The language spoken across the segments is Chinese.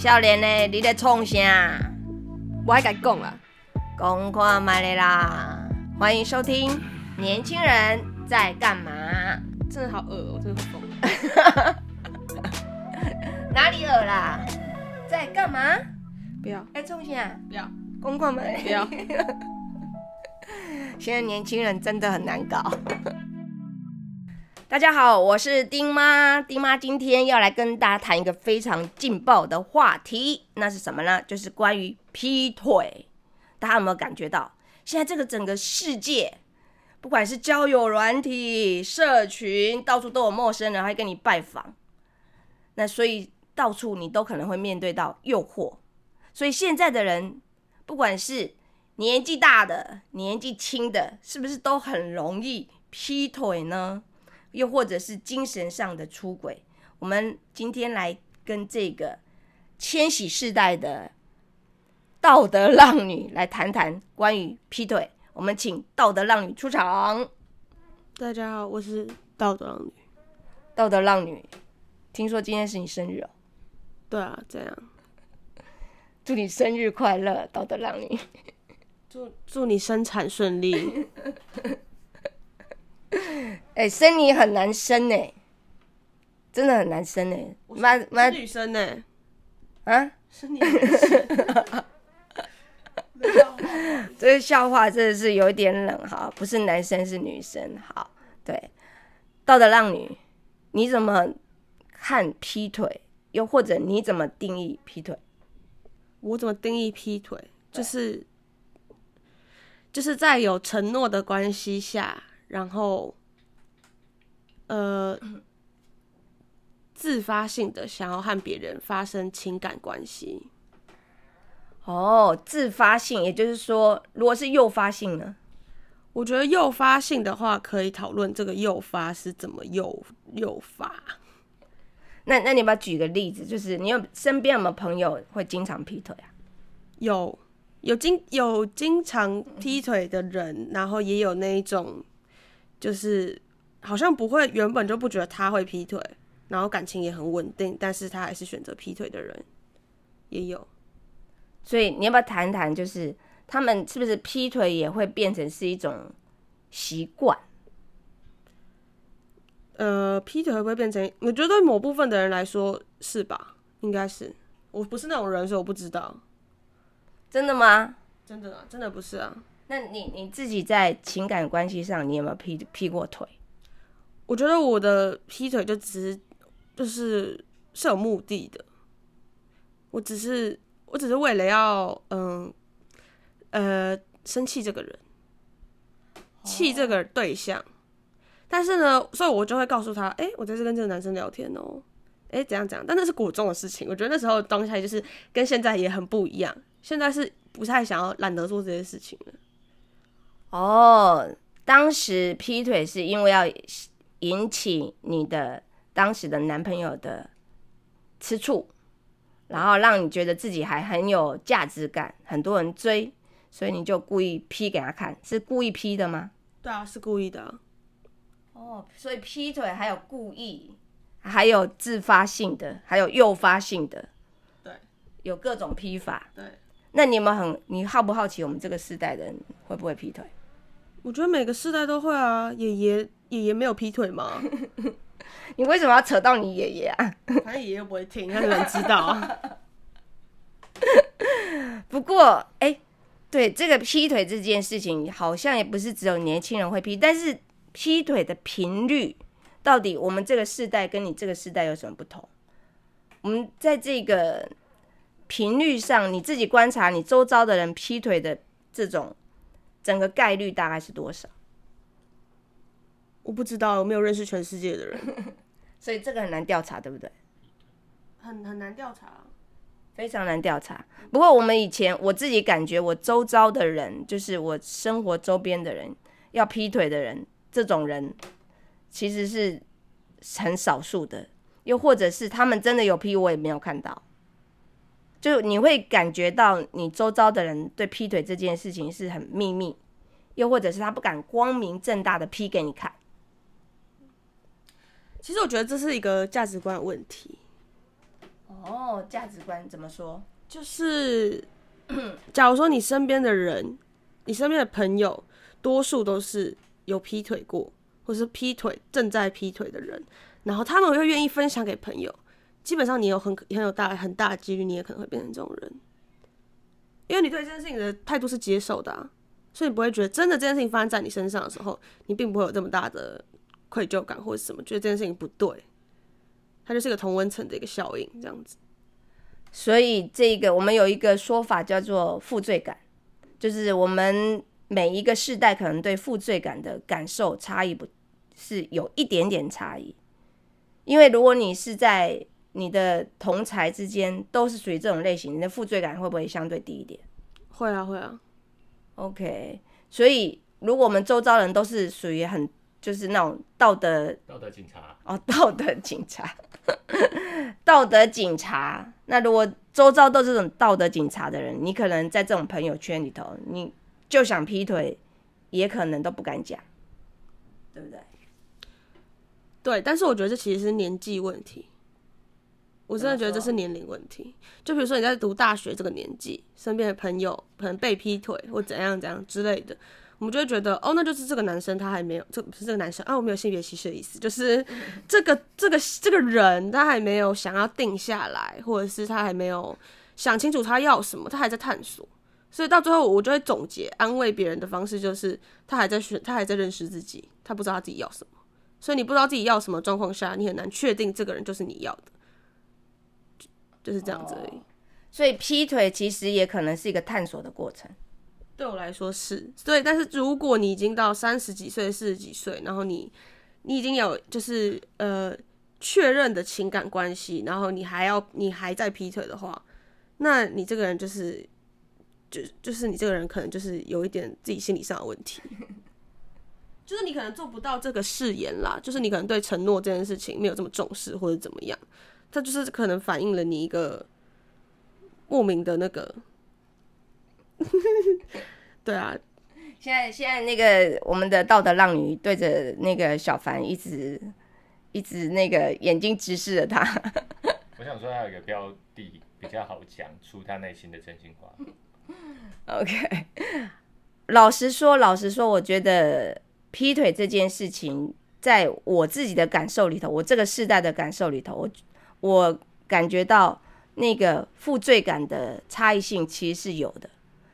少年呢，你在创啥？我还敢讲啦，讲看麦的啦！欢迎收听《年轻人在干嘛》。真的好恶哦、真的好疯。哪里恶啦？在干嘛？不要在创啥？不要公看麦。不要，现在年轻人真的很难搞。大家好，我是丁妈。丁妈今天要来跟大家谈一个非常劲爆的话题，那是什么呢？就是关于劈腿。大家有没有感觉到，现在这个整个世界，不管是交友软体、社群，到处都有陌生人还跟你拜访，那所以到处你都可能会面对到诱惑。所以现在的人，不管是年纪大的、年纪轻的，是不是都很容易劈腿呢？又或者是精神上的出轨？我们今天来跟这个千禧世代的道德浪女来谈谈关于劈腿。我们请道德浪女出场。大家好，我是道德浪女。道德浪女，听说今天是你生日哦，对啊，这样祝你生日快乐，道德浪女。祝祝你生产顺利。哎、生你很难生哎，真的很难生哎，妈妈女生呢、啊！是你的这个笑话真的是有一点冷哈，不是男生是女生。好，对，道德浪女，你怎么看劈腿？又或者你怎么定义劈腿？我怎么定义劈腿？就是就是在有承诺的关系下，然后呃自发性的想要和别人发生情感关系。哦，自发性，也就是说，如果是诱发性呢？我觉得诱发性的话，可以讨论这个诱发是怎么诱诱发。那那你要不要举个例子？就是你有身边有没有朋友会经常劈腿啊？有有经有经常劈腿的人，然后也有那一种，就是好像不会原本就不觉得他会劈腿，然后感情也很稳定，但是他还是选择劈腿的人也有。所以你要不要谈谈，就是他们是不是劈腿也会变成是一种习惯？呃，劈腿会不会变成？我觉得对某部分的人来说是吧？应该是。我不是那种人，所以我不知道。真的吗？真的啊，真的不是啊。那你你自己在情感关系上，你有没有劈劈过腿？我觉得我的劈腿就只是就是是有目的的，我只是我只是为了要嗯呃生气这个人，气这个对象，但是呢，所以我就会告诉他，哎、我在这跟这个男生聊天哦，哎、怎样怎样，但那是国中的事情，我觉得那时候当下就是跟现在也很不一样，现在是不太想要懒得做这些事情了。哦，当时劈腿是因为要引起你的当时的男朋友的吃醋，然后让你觉得自己还很有价值感，很多人追，所以你就故意劈给他看，是故意劈的吗？对啊，是故意的啊、哦，所以劈腿还有故意，还有自发性的，还有诱发性的，对，有各种劈法。对。那你有没有很，你好不好奇我们这个世代的人会不会劈腿？我觉得每个世代都会啊，爷爷爷爷没有劈腿吗？你为什么要扯到你爷爷啊？反正爷爷不会听，他能知道啊。不过，哎、对这个劈腿这件事情，好像也不是只有年轻人会劈，但是劈腿的频率，到底我们这个世代跟你这个世代有什么不同？我们在这个频率上，你自己观察你周遭的人劈腿的这种整个概率大概是多少？我不知道，我没有认识全世界的人，所以这个很难调查，对不对？很很难调查。非常难调查。不过我们以前我自己感觉，我周遭的人，就是我生活周边的人，要劈腿的人，这种人其实是很少数的。又或者是他们真的有劈，我也没有看到。就你会感觉到你周遭的人对劈腿这件事情是很秘密，又或者是他不敢光明正大的劈给你看。其实我觉得这是一个价值观的问题。哦，哦，价值观怎么说？就是，假如说你身边的人，你身边的朋友，多数都是有劈腿过，或是劈腿正在劈腿的人，然后他们又愿意分享给朋友，基本上你有很很有大很大的几率，你也可能会变成这种人，因为你对这件事情的态度是接受的、所以你不会觉得真的这件事情发生在你身上的时候，你并不会有这么大的愧疚感或者什么，觉得这件事情不对，它就是一个同温层的一个效应，这样子。所以这个我们有一个说法叫做负罪感，就是我们每一个世代可能对负罪感的感受差异不是有一点点差异，因为如果你是在你的同才之间都是属于这种类型，你的负罪感会不会相对低一点会啊，会啊，？OK，所以如果我们周遭人都是属于很就是那种道德道德警察，哦，道德警察，道德警察。那如果周遭都是这种道德警察的人，你可能在这种朋友圈里头，你就想劈腿，也可能都不敢讲，对不对？对，但是我觉得这其实是年纪问题。我真的觉得这是年龄问题。就比如说你在读大学这个年纪，身边的朋友可能被劈腿或怎样怎样之类的，我们就会觉得哦，那就是这个男生他还没有，这不是这个男生啊，我没有性别歧视的意思，就是这个这个这个人他还没有想要定下来，或者是他还没有想清楚他要什么，他还在探索。所以到最后，我就会总结安慰别人的方式，就是他还在选，他还在认识自己，他不知道他自己要什么。所以你不知道自己要什么状况下，你很难确定这个人就是你要的，就就是这样子而已。所以劈腿其实也可能是一个探索的过程。对我来说是对，但是如果你已经到三十几岁、四十几岁，然后你你已经有就是呃确认的情感关系，然后你还要你还在劈腿的话，那你这个人就是就就是你这个人可能就是有一点自己心理上的问题，就是你可能做不到这个誓言啦，就是你可能对承诺这件事情没有这么重视或者怎么样，它就是可能反映了你一个莫名的那个。对啊，现在现在那个我们的道德浪女对着那个小凡一直一直那个眼睛直视着他，我想说他有一个标的比较好讲出他内心的真心话。OK，老实说，老实说，我觉得劈腿这件事情，在我自己的感受里头，我这个世代的感受里头，我我感觉到那个负罪感的差异性其实是有的。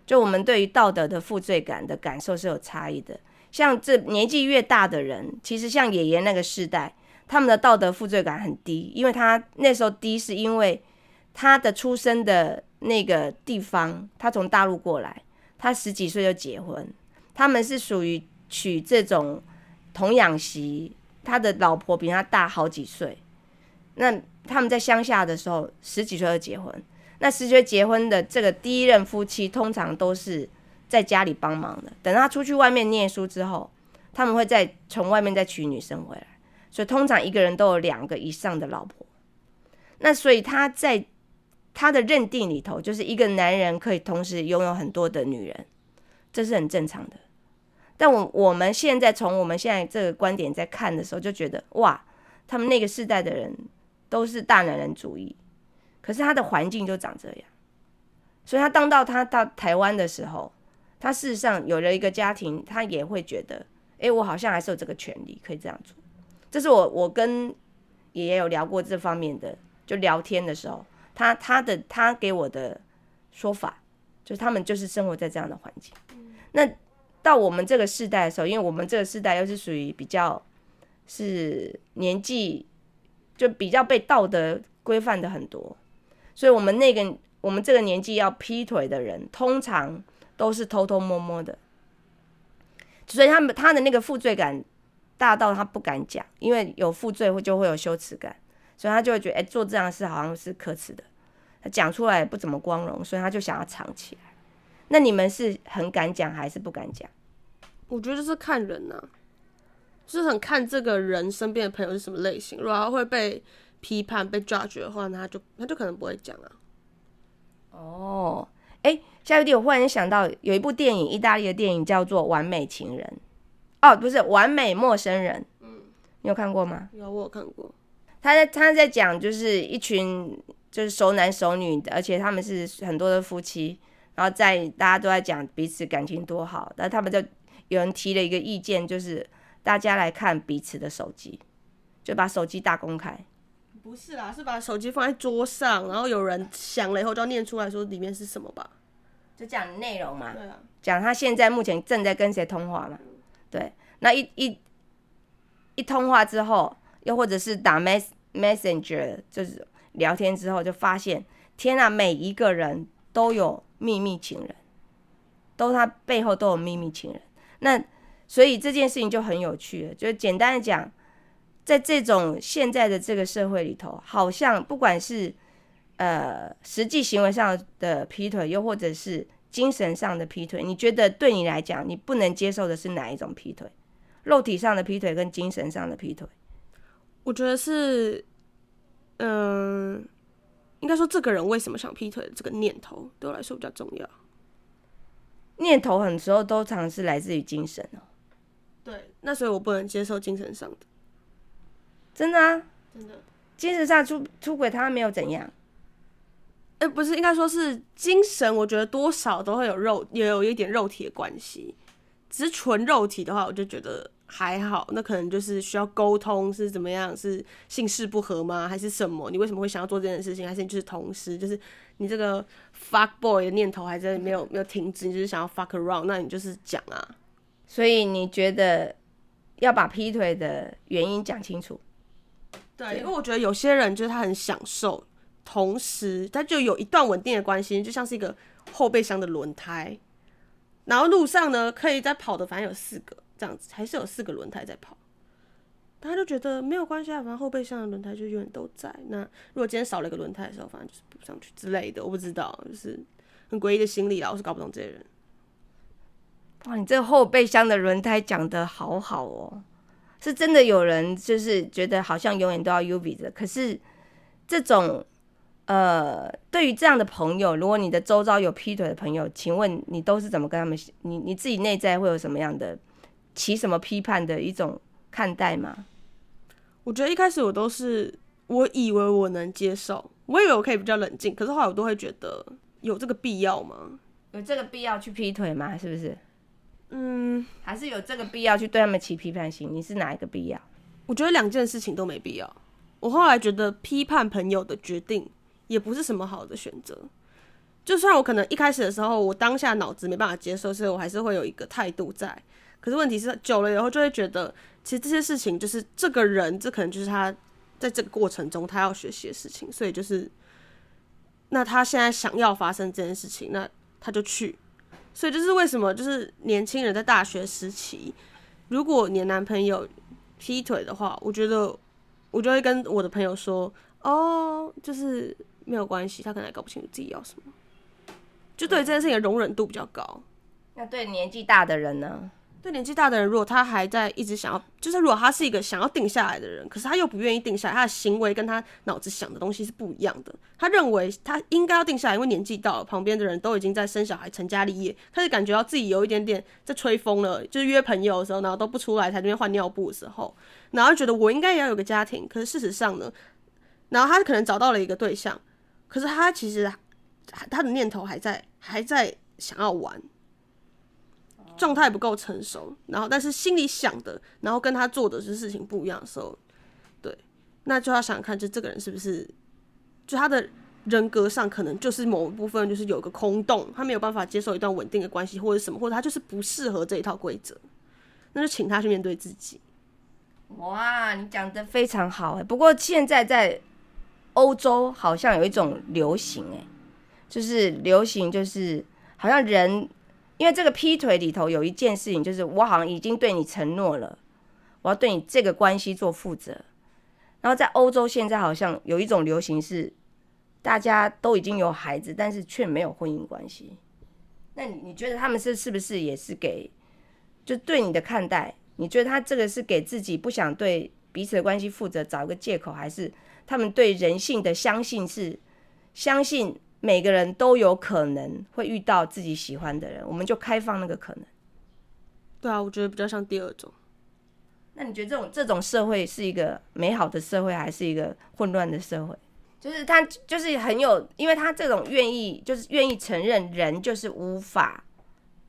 就我们对于道德的负罪感的感受是有差异的。像这年纪越大的人，其实像爷爷那个世代，他们的道德负罪感很低，因为他那时候低是因为他的出生的那个地方，他从大陆过来，他十几岁就结婚，他们是属于娶这种童养媳，他的老婆比他大好几岁，那他们在乡下的时候十几岁就结婚，那十几岁结婚的这个第一任夫妻通常都是在家里帮忙的，等他出去外面念书之后，他们会再从外面再娶女生回来，所以通常一个人都有两个以上的老婆，那所以他在他的认定里头，就是一个男人可以同时拥有很多的女人，这是很正常的。但我我们现在从我们现在这个观点在看的时候，就觉得哇，他们那个世代的人都是大男人主义，可是他的环境就长这样，所以他当到他到台湾的时候，他事实上有了一个家庭，他也会觉得，诶，我好像还是有这个权利可以这样做。这是我我跟爷爷有聊过这方面的，就聊天的时候，他他的他给我的说法，就是他们就是生活在这样的环境。那到我们这个世代的时候，因为我们这个世代又是属于比较是年纪就比较被道德规范的很多，所以我们那个我们这个年纪要劈腿的人，通常都是偷偷摸摸的，所以他们他的那个负罪感大到他不敢讲，因为有负罪会就会有羞耻感，所以他就会觉得，哎、做这样的事好像是可耻的，他讲出来不怎么光荣，所以他就想要藏起来。那你们是很敢讲还是不敢讲？我觉得是看人呐、就是很看这个人身边的朋友是什么类型。如果他会被批判、被 judge 的话，那他就他就可能不会讲啊。哦，哎，夏雨弟，我忽然想到有一部电影，意大利的电影叫做《完美情人》，哦，不是《完美陌生人》，嗯，你有看过吗？有我有看过，他在他在讲就是一群就是熟男熟女的，而且他们是很多的夫妻，然后在大家都在讲彼此感情多好，但他们就有人提了一个意见，就是大家来看彼此的手机，就把手机大公开。不是啦，是把手机放在桌上，然后有人响了以后就要念出来说里面是什么吧？就讲内容嘛，对啊，讲他现在目前正在跟谁通话嘛，对，那一一一通话之后，又或者是打 mess messenger，就是聊天之后，就发现天啊，每一个人都有秘密情人，都他背后都有秘密情人。那所以这件事情就很有趣了，就简单的讲，在这种现在的这个社会里头，好像不管是呃实际行为上的劈腿，又或者是精神上的劈腿，你觉得对你来讲，你不能接受的是哪一种劈腿？肉体上的劈腿跟精神上的劈腿？我觉得是，嗯、应该说这个人为什么想劈腿的这个念头对我来说比较重要。念头很多时候都常是来自于精神哦，对，那所以我不能接受精神上的，真的啊，真的。精神上出出轨他没有怎样，哎、不是，应该说是精神，我觉得多少都会有肉，也有一点肉体的关系。只是纯肉体的话，我就觉得还好，那可能就是需要沟通，是怎么样？是性事不合吗？还是什么？你为什么会想要做这件事情？还是你就是同时，就是你这个 fuck boy 的念头还在没有没有停止，你就是想要 fuck around，那你就是讲啊。所以你觉得要把劈腿的原因讲清楚？对，因为我觉得有些人就是他很享受，同时他就有一段稳定的关系，就像是一个后备箱的轮胎，然后路上呢可以在跑的，反正有四个这样子，还是有四个轮胎在跑。他就觉得没有关系啊，反正后备箱的轮胎就永远都在。那如果今天少了一个轮胎的时候，反正就是补上去之类的，我不知道，就是很诡异的心理啦，我是搞不懂这些人。哇，你这后备箱的轮胎讲的好好哦，是真的有人就是觉得好像永远都要 U V 的，可是这种呃，对于这样的朋友，如果你的周遭有劈腿的朋友，请问你都是怎么跟他们？你你自己内在会有什么样的起什么批判的一种看待吗？我觉得一开始我都是，我以为我能接受，我以为我可以比较冷静，可是后来我都会觉得有这个必要吗？有这个必要去劈腿吗？是不是？嗯，还是有这个必要去对他们起批判性？你是哪一个必要？我觉得两件事情都没必要。我后来觉得批判朋友的决定也不是什么好的选择。就算我可能一开始的时候，我当下脑子没办法接受，所以我还是会有一个态度在。可是问题是，久了以后就会觉得，其实这些事情就是这个人，这可能就是他在这个过程中他要学习的事情，所以就是，那他现在想要发生这件事情，那他就去。所以就是为什么就是年轻人在大学时期，如果你的男朋友劈腿的话，我觉得我就会跟我的朋友说，哦，就是没有关系，他可能还搞不清楚自己要什么，就对这件事情的容忍度比较高。那对年纪大的人呢？对年纪大的人，如果他还在一直想要，就是如果他是一个想要定下来的人，可是他又不愿意定下来，他的行为跟他脑子想的东西是不一样的。他认为他应该要定下来，因为年纪到了，旁边的人都已经在生小孩、成家立业，他就感觉到自己有一点点在吹风了。就是约朋友的时候，然后都不出来，才那边换尿布的时候，然后觉得我应该也要有个家庭。可是事实上呢，然后他可能找到了一个对象，可是他其实他的念头还在，还在想要玩。状态不够成熟，然后但是心里想的，然后跟他做的是事情不一样的时候，对，那就要想看，就这个人是不是，就他的人格上可能就是某一部分就是有个空洞，他没有办法接受一段稳定的关系或者什么，或者他就是不适合这一套规则，那就请他去面对自己。哇，你讲的非常好哎。不过现在在欧洲好像有一种流行哎，就是流行就是好像人。因为这个劈腿里头有一件事情，就是我好像已经对你承诺了，我要对你这个关系做负责。然后在欧洲现在好像有一种流行是，大家都已经有孩子，但是却没有婚姻关系。那你你觉得他们是是不是也是给，就对你的看待？你觉得他这个是给自己不想对彼此的关系负责，找一个借口，还是他们对人性的相信是相信？每个人都有可能会遇到自己喜欢的人，我们就开放那个可能。对啊，我觉得比较像第二种。那你觉得这种这种社会是一个美好的社会，还是一个混乱的社会？就是他就是很有，因为他这种愿意就是愿意承认人就是无法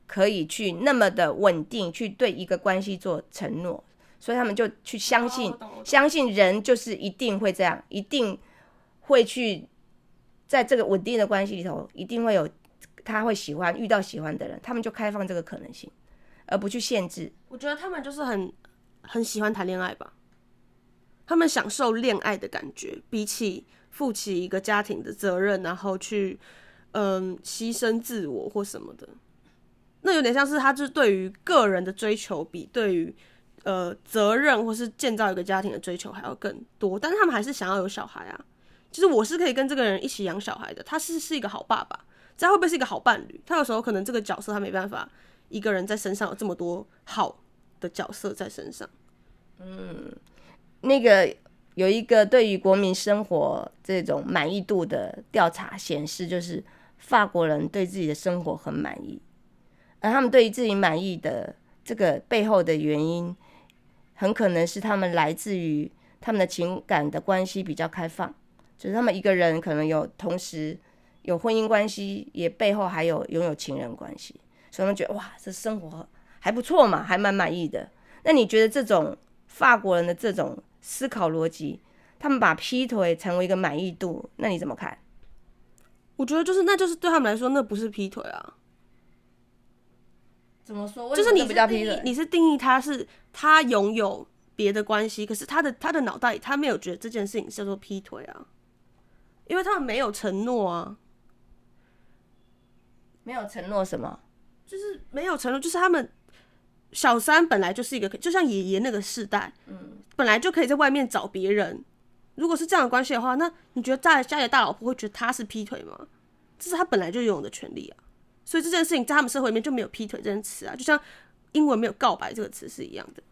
可以去那么的稳定去对一个关系做承诺，所以他们就去相信、相信人就是一定会这样，一定会去在这个稳定的关系里头，一定会有他会喜欢遇到喜欢的人，他们就开放这个可能性，而不去限制。我觉得他们就是很很喜欢谈恋爱吧，他们享受恋爱的感觉，比起负起一个家庭的责任，然后去嗯牺牲自我或什么的，那有点像是他就是对于个人的追求比对于呃责任或是建造一个家庭的追求还要更多，但是他们还是想要有小孩啊。就是我是可以跟这个人一起养小孩的，他是是一个好爸爸，这样会不会是一个好伴侣？他有时候可能这个角色他没办法一个人在身上有这么多好的角色在身上。嗯那个有一个对于国民生活这种满意度的调查显示，就是法国人对自己的生活很满意，而他们对于自己满意的这个背后的原因，很可能是他们来自于他们的情感的关系比较开放，就是他们一个人可能有同时有婚姻关系，也背后还有拥有情人关系，所以他们觉得哇，这生活还不错嘛，还蛮满意的。那你觉得这种法国人的这种思考逻辑，他们把劈腿成为一个满意度，那你怎么看？我觉得就是，那就是对他们来说，那不是劈腿啊，怎么说？就是你比是定义你是定义他是他拥有别的关系，可是他的他的脑袋里他没有觉得这件事情叫做劈腿啊，因为他们没有承诺啊，没有承诺什么？就是没有承诺，就是他们小三本来就是一个，就像爷爷那个世代，嗯，本来就可以在外面找别人。如果是这样的关系的话，那你觉得在家里的大老婆会觉得他是劈腿吗？这是他本来就拥有的权利啊。所以这件事情在他们社会里面就没有劈腿这件词啊，就像英文没有告白这个词是一样的。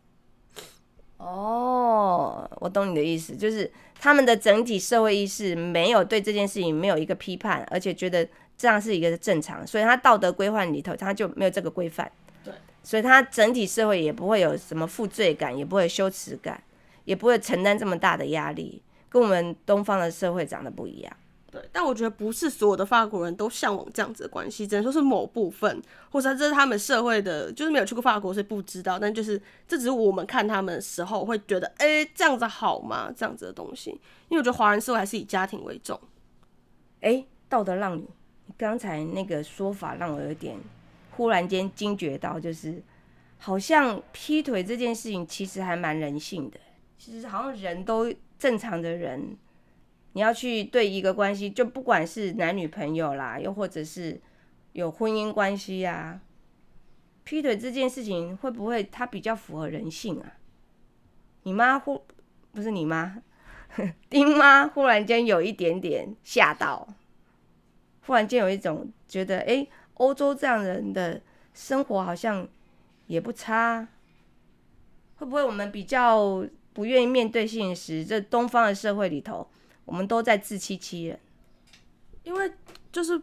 哦，我懂你的意思，就是他们的整体社会意识没有对这件事情没有一个批判，而且觉得这样是一个正常，所以他道德规范里头他就没有这个规范。对，所以他整体社会也不会有什么负罪感，也不会有羞耻感，也不会承担这么大的压力，跟我们东方的社会长得不一样。但我觉得不是所有的法国人都向往这样子的关系，只能说是某部分，或者这是他们社会的，就是没有去过法国，所以不知道。但就是这只是我们看他们的时候会觉得，哎、这样子好吗？这样子的东西，因为我觉得华人社会还是以家庭为重。哎，道德浪女，你刚才那个说法让我有点忽然间惊觉到，就是好像劈腿这件事情其实还蛮人性的。其实好像人都正常的人，你要去对一个关系，就不管是男女朋友啦，又或者是有婚姻关系啊，劈腿这件事情会不会它比较符合人性啊？你妈忽不是你妈，丁妈忽然间有一点点吓到，忽然间有一种觉得，哎、欧洲这样人的生活好像也不差，会不会我们比较不愿意面对现实？这东方的社会里头，我们都在自欺欺人。因为就是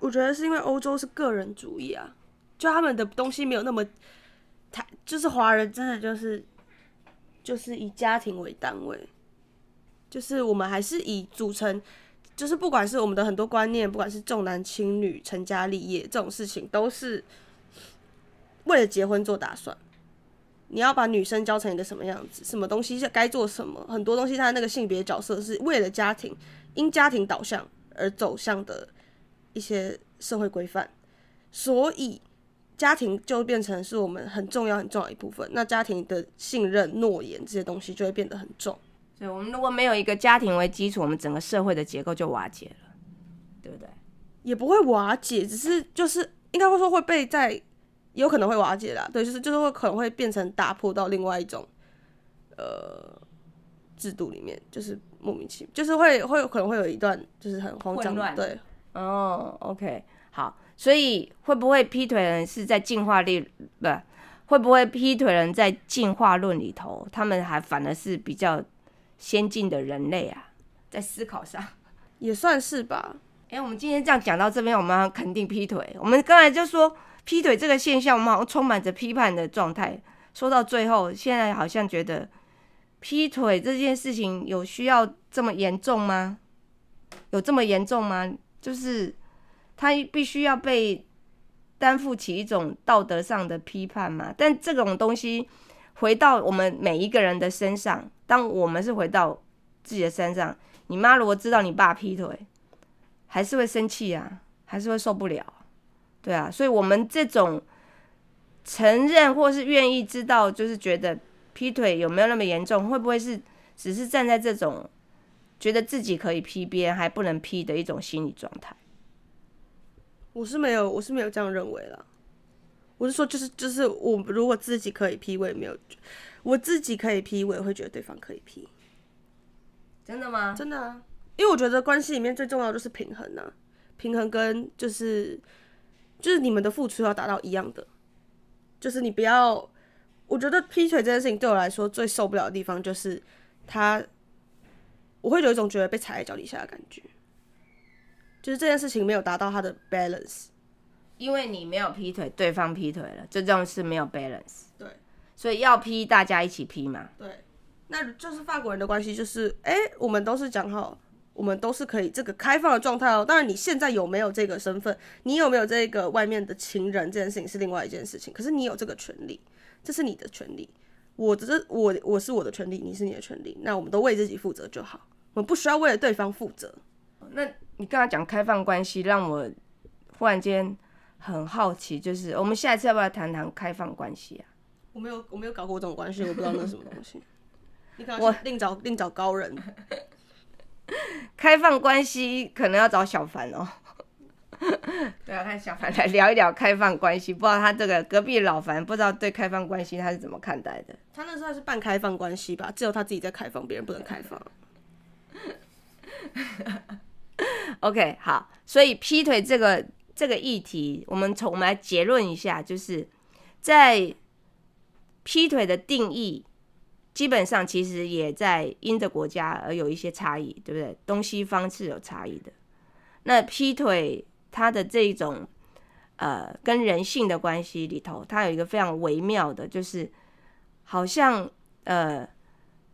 我觉得是因为欧洲是个人主义啊，就他们的东西没有那么，他就是华人真的就是就是以家庭为单位，就是我们还是以组成，就是不管是我们的很多观念，不管是重男轻女、成家立业这种事情，都是为了结婚做打算。你要把女生教成一个什么样子，什么东西是该做什么，很多东西它那个性别角色是为了家庭，因家庭导向而走向的一些社会规范，所以家庭就变成是我们很重要很重要一部分。那家庭的信任、诺言这些东西就会变得很重。所以，我们如果没有一个家庭为基础，我们整个社会的结构就瓦解了，对不对？也不会瓦解，只是就是应该会说会被在，有可能会瓦解啦。对，就是就是会可能会变成打破到另外一种呃制度里面，就是莫名其妙，就是会会有可能会有一段就是很慌张对，哦，OK，好，所以会不会劈腿人是在进化力不？会不会劈腿人在进化论里头，他们还反而是比较先进的人类啊，在思考上。也算是吧。哎、我们今天这样讲到这边，我们要肯定劈腿。我们刚才就说劈腿这个现象，我们好像充满着批判的状态。说到最后，现在好像觉得劈腿这件事情有需要这么严重吗？有这么严重吗？就是他必须要被担负起一种道德上的批判嘛？但这种东西回到我们每一个人的身上，当我们是回到自己的身上，你妈如果知道你爸劈腿，还是会生气啊，还是会受不了，对啊，所以我们这种承认或是愿意知道，就是觉得劈腿有没有那么严重，会不会是只是站在这种觉得自己可以劈别人还不能劈的一种心理状态？我是没有，我是没有这样认为了。我是说，就是就是我如果自己可以劈，我也没有，我自己可以劈，我也会觉得对方可以劈。真的吗？真的啊，因为我觉得关系里面最重要的就是平衡啊，平衡跟就是就是你们的付出要达到一样的，就是你不要，我觉得劈腿这件事情对我来说最受不了的地方就是他，我会有一种觉得被踩在脚底下的感觉，就是这件事情没有达到他的 balance。因为你没有劈腿，对方劈腿了，这种是没有 balance。对，所以要劈，大家一起劈嘛。对，那就是法国人的关系，就是哎、我们都是讲好，我们都是可以这个开放的状态哦。当然，你现在有没有这个身份，你有没有这个外面的情人这件事情是另外一件事情。可是你有这个权利，这是你的权利。我只是我我是我的权利，你是你的权利，那我们都为自己负责就好，我们不需要为了对方负责。那你刚刚讲开放关系，让我忽然间很好奇，就是我们下一次要不要谈谈开放关系啊？我没有我没有搞过这种关系，我不知道那是什么东西。你可能我另找另找高人。开放关系可能要找小凡哦。对啊，看小凡来聊一聊开放关系，不知道他这个隔壁老樊不知道对开放关系他是怎么看待的。他那时候是半开放关系吧，只有他自己在开放，别人不能开放。OK，好，所以劈腿这个这个议题，我们从我们来结论一下，就是在劈腿的定义，基本上其实也在因着国家而有一些差异，对不对？东西方是有差异的。那劈腿它的这种呃跟人性的关系里头，它有一个非常微妙的，就是好像呃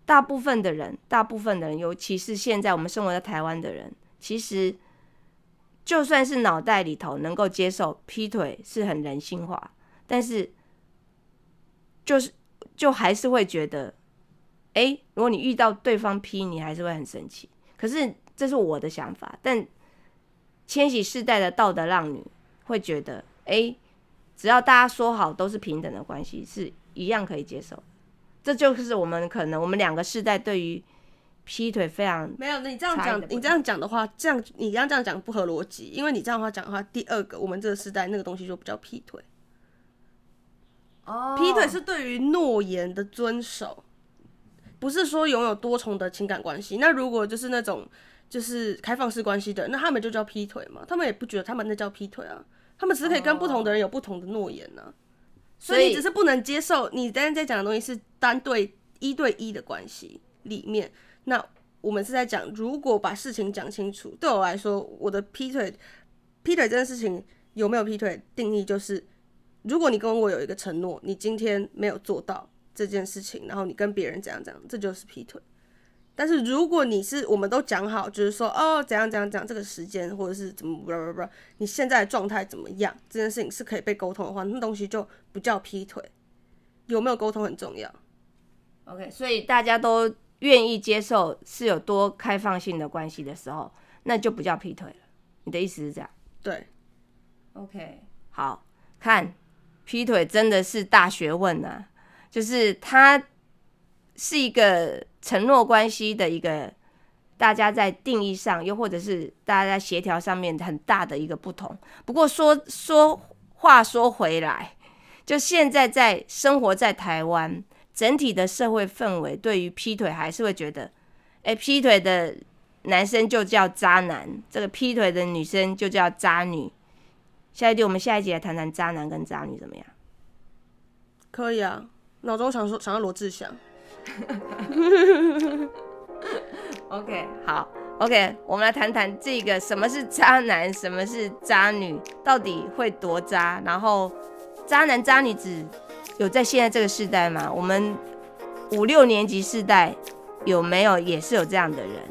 大部分的人，大部分的人，尤其是现在我们生活在台湾的人，其实就算是脑袋里头能够接受劈腿是很人性化，但是就是就还是会觉得，哎，如果你遇到对方劈，你还是会很生气。可是这是我的想法，但千禧世代的道德浪女会觉得，哎，只要大家说好都是平等的关系，是一样可以接受。这就是我们可能我们两个世代对于劈腿非常没有，你这样讲你这样讲的话，这样你这样这样讲不合逻辑，因为你这样的话讲的话，第二个我们这个时代那个东西就不叫劈腿，哦劈腿是对于诺言的遵守，不是说拥有多重的情感关系。那如果就是那种就是开放式关系的，那他们就叫劈腿嘛？他们也不觉得他们那叫劈腿啊，他们只是可以跟不同的人有不同的诺言呢、所以你只是不能接受你刚才在讲的东西是单对一对一的关系里面。那我们是在讲，如果把事情讲清楚，对我来说，我的劈腿劈腿这件事情有没有劈腿定义就是，如果你跟我有一个承诺，你今天没有做到这件事情，然后你跟别人怎样怎样，这就是劈腿。但是如果你是我们都讲好，就是说哦怎样怎样怎样这个时间或者是怎么不不不，你现在的状态怎么样，这件事情是可以被沟通的话，那东西就不叫劈腿。有没有沟通很重要。OK，所以大家都愿意接受是有多开放性的关系的时候，那就不叫劈腿了。你的意思是这样对，？OK，好看，劈腿真的是大学问啊，就是它是一个承诺关系的一个大家在定义上，又或者是大家在协调上面很大的一个不同。不过说说话说回来，就现在在生活在台湾。整体的社会氛围对于劈腿还是会觉得，哎，劈腿的男生就叫渣男，这个劈腿的女生就叫渣女。下一集我们下一集来谈谈渣男跟渣女怎么样？可以啊。脑中想说想要罗志祥，OK，好，OK，我们来谈谈这个什么是渣男，什么是渣女，到底会多渣？然后，渣男渣女只有在现在这个时代吗？我们五六年级世代有没有也是有这样的人？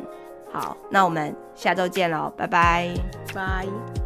好，那我们下周见喽，拜拜。拜。